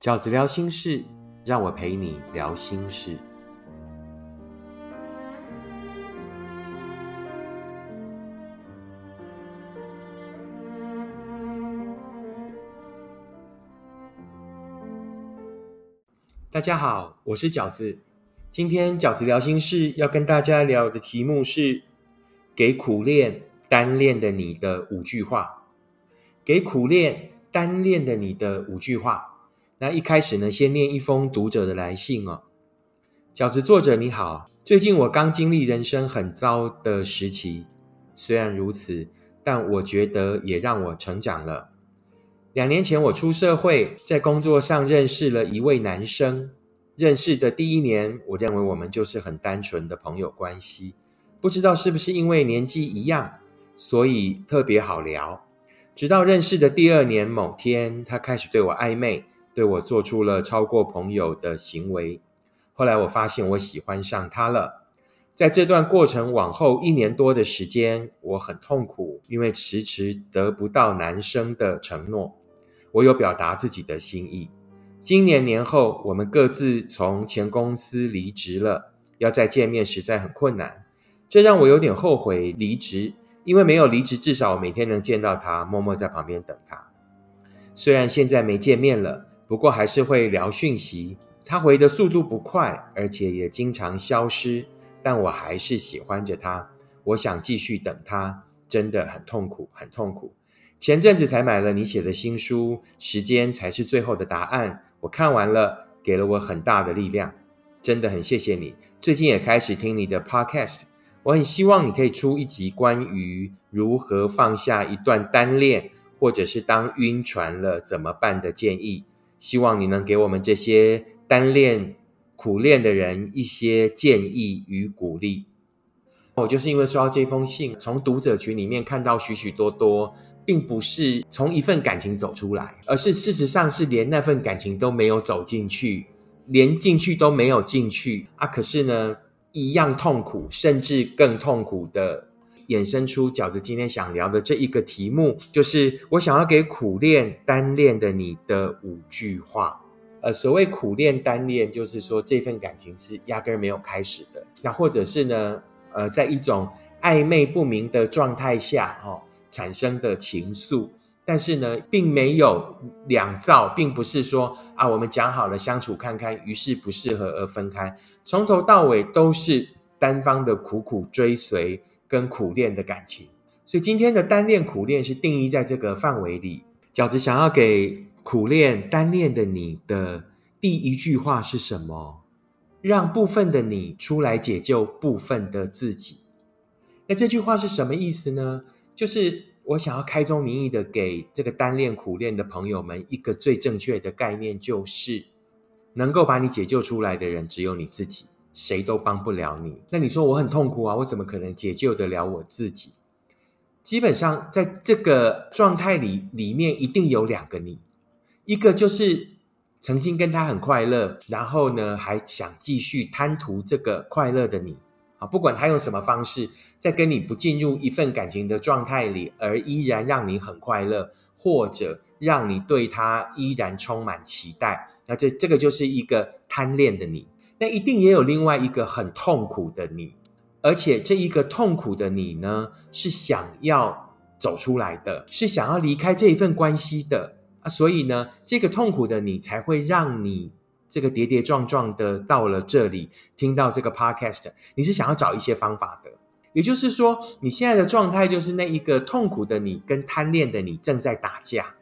饺子聊心事，让我陪你聊心事。大家好，我是饺子。今天饺子聊心事要跟大家聊的题目是“给苦练单恋的你的五句话”。给苦练单恋的你的五句话。那一开始呢，先念一封读者的来信哦。饺子作者你好，最近我刚经历人生很糟的时期，虽然如此，但我觉得也让我成长了。两年前我出社会，在工作上认识了一位男生。认识的第一年，我认为我们就是很单纯的朋友关系。不知道是不是因为年纪一样，所以特别好聊。直到认识的第二年某天，他开始对我暧昧，对我做出了超过朋友的行为。后来我发现我喜欢上他了。在这段过程往后一年多的时间，我很痛苦，因为迟迟得不到男生的承诺。我有表达自己的心意。今年年后，我们各自从前公司离职了，要再见面实在很困难，这让我有点后悔离职，因为没有离职，至少我每天能见到他，默默在旁边等他。虽然现在没见面了，不过还是会聊讯息。他回的速度不快，而且也经常消失，但我还是喜欢着他。我想继续等他，真的很痛苦，很痛苦。前阵子才买了你写的新书，时间才是最后的答案。我看完了，给了我很大的力量，真的很谢谢你。最近也开始听你的 podcast，我很希望你可以出一集关于如何放下一段单恋，或者是当晕船了怎么办的建议。希望你能给我们这些单恋苦恋的人一些建议与鼓励。我就是因为收到这封信，从读者群里面看到许许多多。并不是从一份感情走出来，而是事实上是连那份感情都没有走进去，连进去都没有进去啊！可是呢，一样痛苦，甚至更痛苦的衍生出饺子今天想聊的这一个题目，就是我想要给苦恋单恋的你的五句话。呃，所谓苦恋单恋，就是说这份感情是压根儿没有开始的，那或者是呢，呃，在一种暧昧不明的状态下，哦。产生的情愫，但是呢，并没有两造，并不是说啊，我们讲好了相处看看，于是不适合而分开，从头到尾都是单方的苦苦追随跟苦恋的感情。所以今天的单恋苦恋是定义在这个范围里。饺子想要给苦恋单恋的你的第一句话是什么？让部分的你出来解救部分的自己。那这句话是什么意思呢？就是我想要开宗明义的给这个单恋苦恋的朋友们一个最正确的概念，就是能够把你解救出来的人只有你自己，谁都帮不了你。那你说我很痛苦啊，我怎么可能解救得了我自己？基本上在这个状态里，里面一定有两个你，一个就是曾经跟他很快乐，然后呢还想继续贪图这个快乐的你。啊，不管他用什么方式，在跟你不进入一份感情的状态里，而依然让你很快乐，或者让你对他依然充满期待，那这这个就是一个贪恋的你。那一定也有另外一个很痛苦的你，而且这一个痛苦的你呢，是想要走出来的，是想要离开这一份关系的啊。所以呢，这个痛苦的你才会让你。这个跌跌撞撞的到了这里，听到这个 podcast，你是想要找一些方法的。也就是说，你现在的状态就是那一个痛苦的你跟贪恋的你正在打架。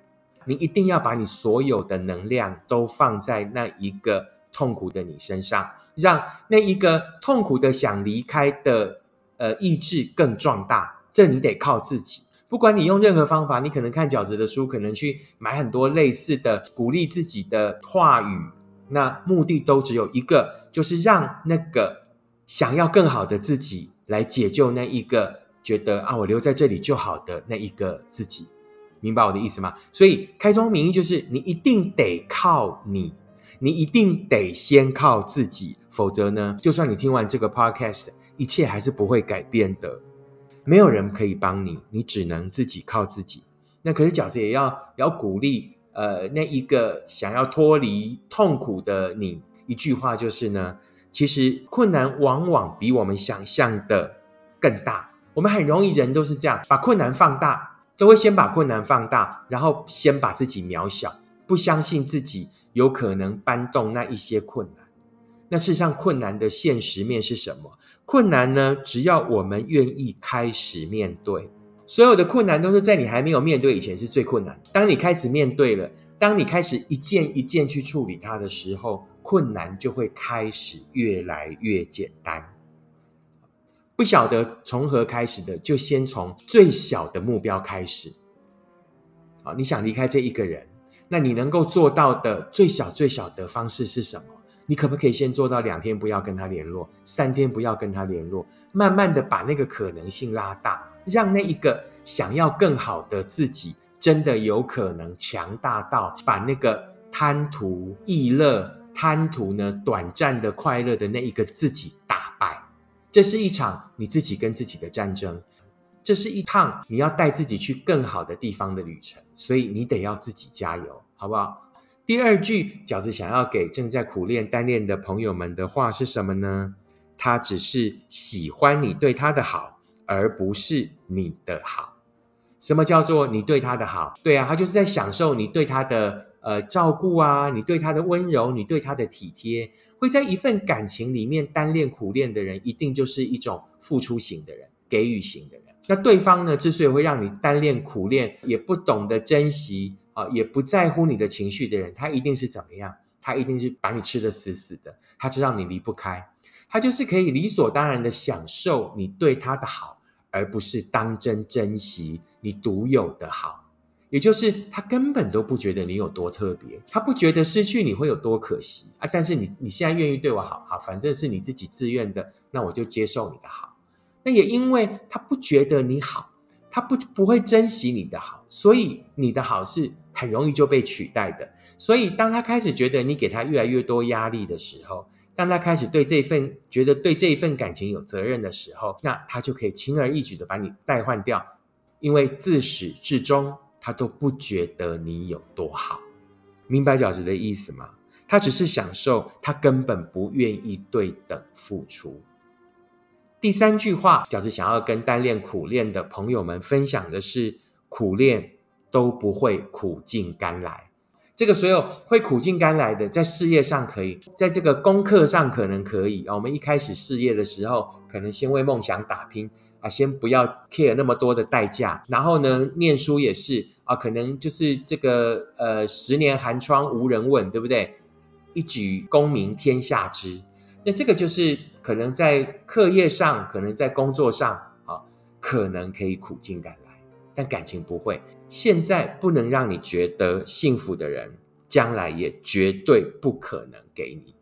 你一定要把你所有的能量都放在那一个痛苦的你身上，让那一个痛苦的想离开的呃意志更壮大。这你得靠自己。不管你用任何方法，你可能看饺子的书，可能去买很多类似的鼓励自己的话语。那目的都只有一个，就是让那个想要更好的自己来解救那一个觉得啊，我留在这里就好的那一个自己，明白我的意思吗？所以开宗明义就是，你一定得靠你，你一定得先靠自己，否则呢，就算你听完这个 podcast，一切还是不会改变的。没有人可以帮你，你只能自己靠自己。那可是饺子也要要鼓励。呃那一个想要脱离痛苦的你一句话，就是呢，其实困难往往比我们想象的更大。我们很容易人都是这样，把困难放大，都会先把困难放大，然后先把自己渺小，不相信自己有可能搬动那一些困难。那事实上，困难的现实面是什么？困难呢？只要我们愿意开始面对，所有的困难都是在你还没有面对以前是最困难。当你开始面对了，当你开始一件一件去处理它的时候，困难就会开始越来越简单。不晓得从何开始的，就先从最小的目标开始。好，你想离开这一个人，那你能够做到的最小最小的方式是什么？你可不可以先做到两天不要跟他联络，三天不要跟他联络，慢慢的把那个可能性拉大，让那一个想要更好的自己，真的有可能强大到把那个贪图逸乐、贪图呢短暂的快乐的那一个自己打败。这是一场你自己跟自己的战争，这是一趟你要带自己去更好的地方的旅程，所以你得要自己加油，好不好？第二句，饺子想要给正在苦练单恋的朋友们的话是什么呢？他只是喜欢你对他的好，而不是你的好。什么叫做你对他的好？对啊，他就是在享受你对他的呃照顾啊，你对他的温柔，你对他的体贴。会在一份感情里面单恋苦恋的人，一定就是一种付出型的人，给予型的人。那对方呢，之所以会让你单恋苦恋，也不懂得珍惜。啊，也不在乎你的情绪的人，他一定是怎么样？他一定是把你吃的死死的。他知道你离不开，他就是可以理所当然的享受你对他的好，而不是当真珍惜你独有的好。也就是他根本都不觉得你有多特别，他不觉得失去你会有多可惜啊。但是你你现在愿意对我好，好，反正是你自己自愿的，那我就接受你的好。那也因为他不觉得你好。他不不会珍惜你的好，所以你的好是很容易就被取代的。所以当他开始觉得你给他越来越多压力的时候，当他开始对这份觉得对这一份感情有责任的时候，那他就可以轻而易举的把你代换掉，因为自始至终他都不觉得你有多好。明白饺子的意思吗？他只是享受，他根本不愿意对等付出。第三句话，饺子想要跟单恋苦恋的朋友们分享的是：苦恋都不会苦尽甘来。这个所有会苦尽甘来的，在事业上可以，在这个功课上可能可以啊。我们一开始事业的时候，可能先为梦想打拼啊，先不要 care 那么多的代价。然后呢，念书也是啊，可能就是这个呃，十年寒窗无人问，对不对？一举功名天下知。那这个就是可能在课业上，可能在工作上，啊，可能可以苦尽甘来，但感情不会。现在不能让你觉得幸福的人，将来也绝对不可能给你，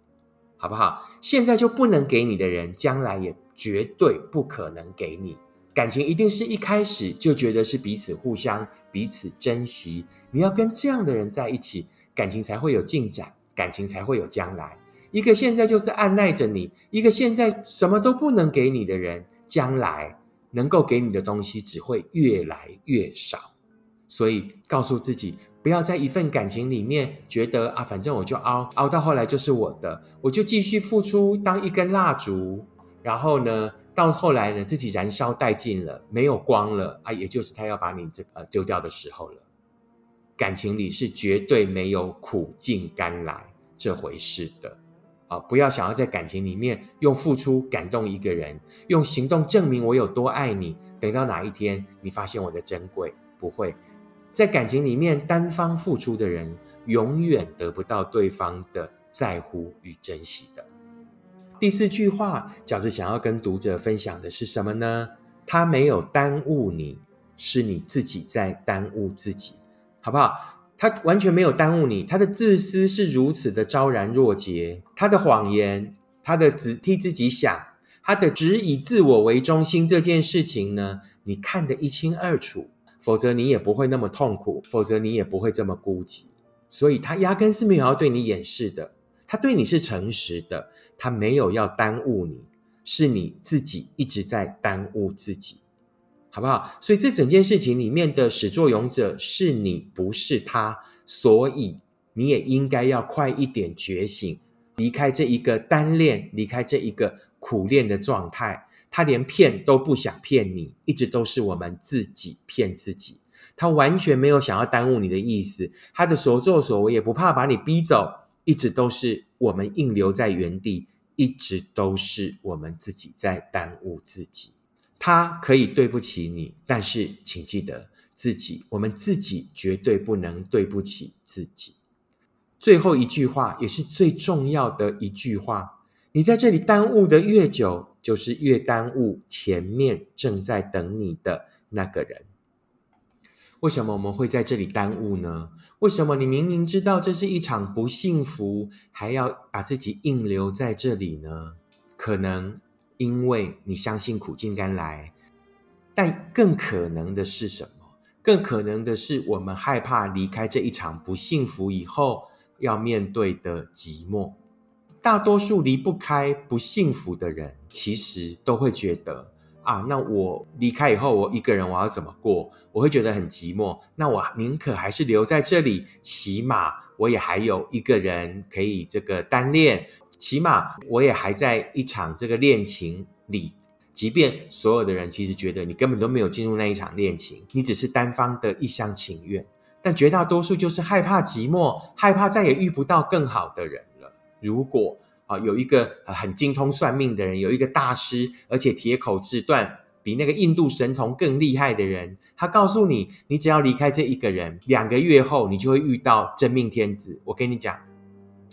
好不好？现在就不能给你的人，将来也绝对不可能给你。感情一定是一开始就觉得是彼此互相、彼此珍惜。你要跟这样的人在一起，感情才会有进展，感情才会有将来。一个现在就是按耐着你，一个现在什么都不能给你的人，将来能够给你的东西只会越来越少。所以告诉自己，不要在一份感情里面觉得啊，反正我就熬熬到后来就是我的，我就继续付出当一根蜡烛，然后呢，到后来呢，自己燃烧殆尽了，没有光了啊，也就是他要把你这呃丢掉的时候了。感情里是绝对没有苦尽甘来这回事的。啊，不要想要在感情里面用付出感动一个人，用行动证明我有多爱你。等到哪一天你发现我的珍贵，不会在感情里面单方付出的人，永远得不到对方的在乎与珍惜的。第四句话，饺子想要跟读者分享的是什么呢？他没有耽误你，是你自己在耽误自己，好不好？他完全没有耽误你，他的自私是如此的昭然若揭，他的谎言，他的只替自己想，他的只以自我为中心这件事情呢，你看得一清二楚，否则你也不会那么痛苦，否则你也不会这么孤寂。所以他压根是没有要对你掩饰的，他对你是诚实的，他没有要耽误你，是你自己一直在耽误自己。好不好？所以这整件事情里面的始作俑者是你，不是他。所以你也应该要快一点觉醒，离开这一个单恋，离开这一个苦恋的状态。他连骗都不想骗你，一直都是我们自己骗自己。他完全没有想要耽误你的意思，他的所作所为也不怕把你逼走，一直都是我们硬留在原地，一直都是我们自己在耽误自己。他可以对不起你，但是请记得自己，我们自己绝对不能对不起自己。最后一句话也是最重要的一句话：你在这里耽误的越久。就是越耽误前面正在等你的那个人。为什么我们会在这里耽误呢？为什么你明明知道这是一场不幸福，还要把自己硬留在这里呢？可能因为你相信苦尽甘来，但更可能的是什么？更可能的是我们害怕离开这一场不幸福以后要面对的寂寞。大多数离不开不幸福的人，其实都会觉得啊，那我离开以后，我一个人我要怎么过？我会觉得很寂寞。那我宁可还是留在这里，起码我也还有一个人可以这个单恋，起码我也还在一场这个恋情里。即便所有的人其实觉得你根本都没有进入那一场恋情，你只是单方的一厢情愿，但绝大多数就是害怕寂寞，害怕再也遇不到更好的人了。如果啊有一个很精通算命的人，有一个大师，而且铁口直断，比那个印度神童更厉害的人，他告诉你，你只要离开这一个人，两个月后你就会遇到真命天子。我跟你讲，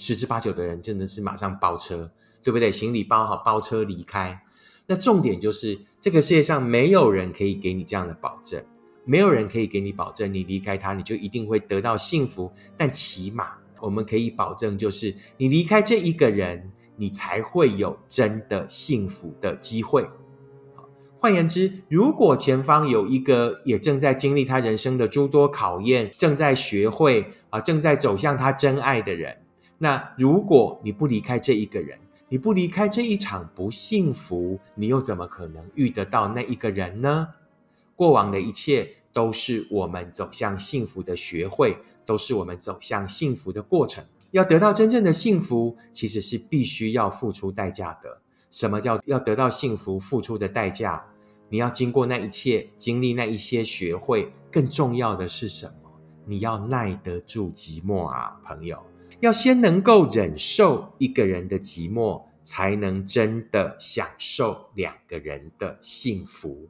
十之八九的人真的是马上包车，对不对？行李包好，包车离开。那重点就是，这个世界上没有人可以给你这样的保证，没有人可以给你保证，你离开他，你就一定会得到幸福。但起码。我们可以保证，就是你离开这一个人，你才会有真的幸福的机会。换言之，如果前方有一个也正在经历他人生的诸多考验，正在学会啊，正在走向他真爱的人，那如果你不离开这一个人，你不离开这一场不幸福，你又怎么可能遇得到那一个人呢？过往的一切都是我们走向幸福的学会。都是我们走向幸福的过程。要得到真正的幸福，其实是必须要付出代价的。什么叫要得到幸福付出的代价？你要经过那一切，经历那一些，学会。更重要的是什么？你要耐得住寂寞啊，朋友！要先能够忍受一个人的寂寞，才能真的享受两个人的幸福。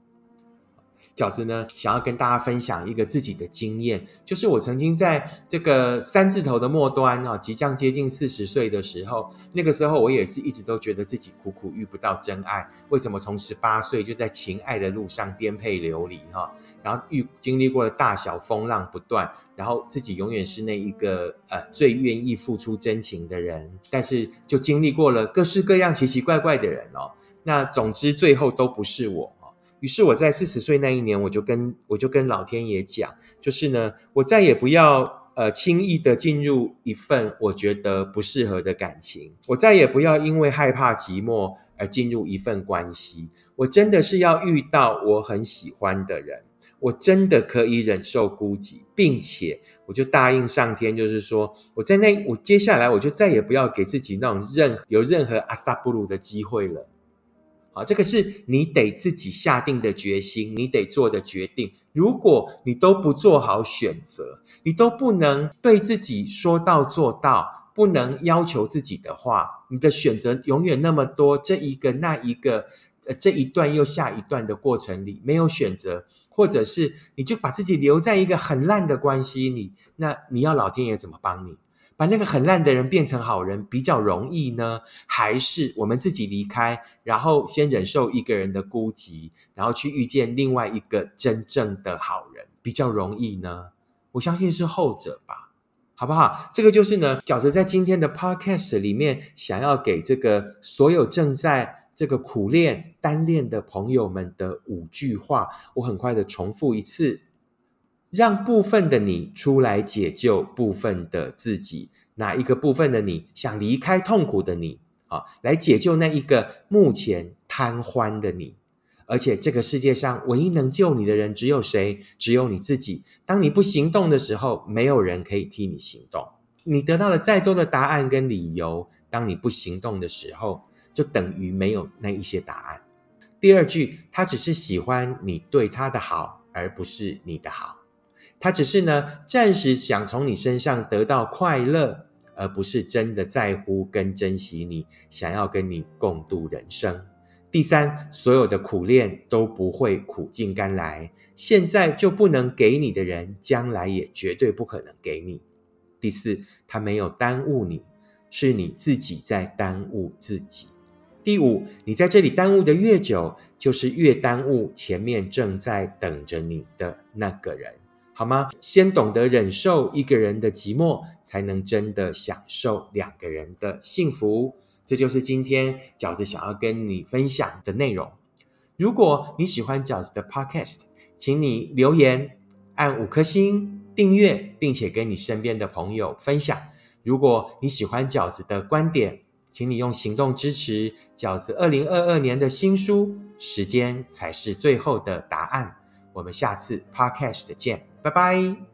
饺子呢，想要跟大家分享一个自己的经验，就是我曾经在这个三字头的末端啊，即将接近四十岁的时候，那个时候我也是一直都觉得自己苦苦遇不到真爱。为什么从十八岁就在情爱的路上颠沛流离哈？然后遇经历过了大小风浪不断，然后自己永远是那一个呃最愿意付出真情的人，但是就经历过了各式各样奇奇怪怪的人哦。那总之最后都不是我。于是我在四十岁那一年，我就跟我就跟老天爷讲，就是呢，我再也不要呃轻易的进入一份我觉得不适合的感情，我再也不要因为害怕寂寞而进入一份关系。我真的是要遇到我很喜欢的人，我真的可以忍受孤寂，并且我就答应上天，就是说我在那我接下来我就再也不要给自己那种任有任何阿萨布鲁的机会了。啊，这个是你得自己下定的决心，你得做的决定。如果你都不做好选择，你都不能对自己说到做到，不能要求自己的话，你的选择永远那么多，这一个那一个，呃，这一段又下一段的过程里没有选择，或者是你就把自己留在一个很烂的关系里，那你要老天爷怎么帮你？把那个很烂的人变成好人比较容易呢，还是我们自己离开，然后先忍受一个人的孤寂，然后去遇见另外一个真正的好人比较容易呢？我相信是后者吧，好不好？这个就是呢，饺子在今天的 podcast 里面想要给这个所有正在这个苦练单恋的朋友们的五句话，我很快的重复一次。让部分的你出来解救部分的自己，哪一个部分的你想离开痛苦的你啊，来解救那一个目前瘫痪的你，而而且这个世界上唯一能救你的人只有谁？只有你自己。当你不行动的时候，没有人可以替你行动。你得到了再多的答案跟理由，当你不行动的时候，就等于没有那一些答案。第二句，他只是喜欢你对他的好，而不是你的好。他只是呢，暂时想从你身上得到快乐，而不是真的在乎跟珍惜你，想要跟你共度人生。第三，所有的苦练都不会苦尽甘来，现在就不能给你的人，将来也绝对不可能给你。第四，他没有耽误你，是你自己在耽误自己。第五，你在这里耽误的越久，就是越耽误前面正在等着你的那个人，好吗？先懂得忍受一个人的寂寞，才能真的享受两个人的幸福。这就是今天饺子想要跟你分享的内容。如果你喜欢饺子的 Podcast，请你留言、按五颗星。订阅，并且跟你身边的朋友分享。如果你喜欢饺子的观点，请你用行动支持饺子二零二二年的新书《时间才是最后的答案》。我们下次 Podcast 见，拜拜。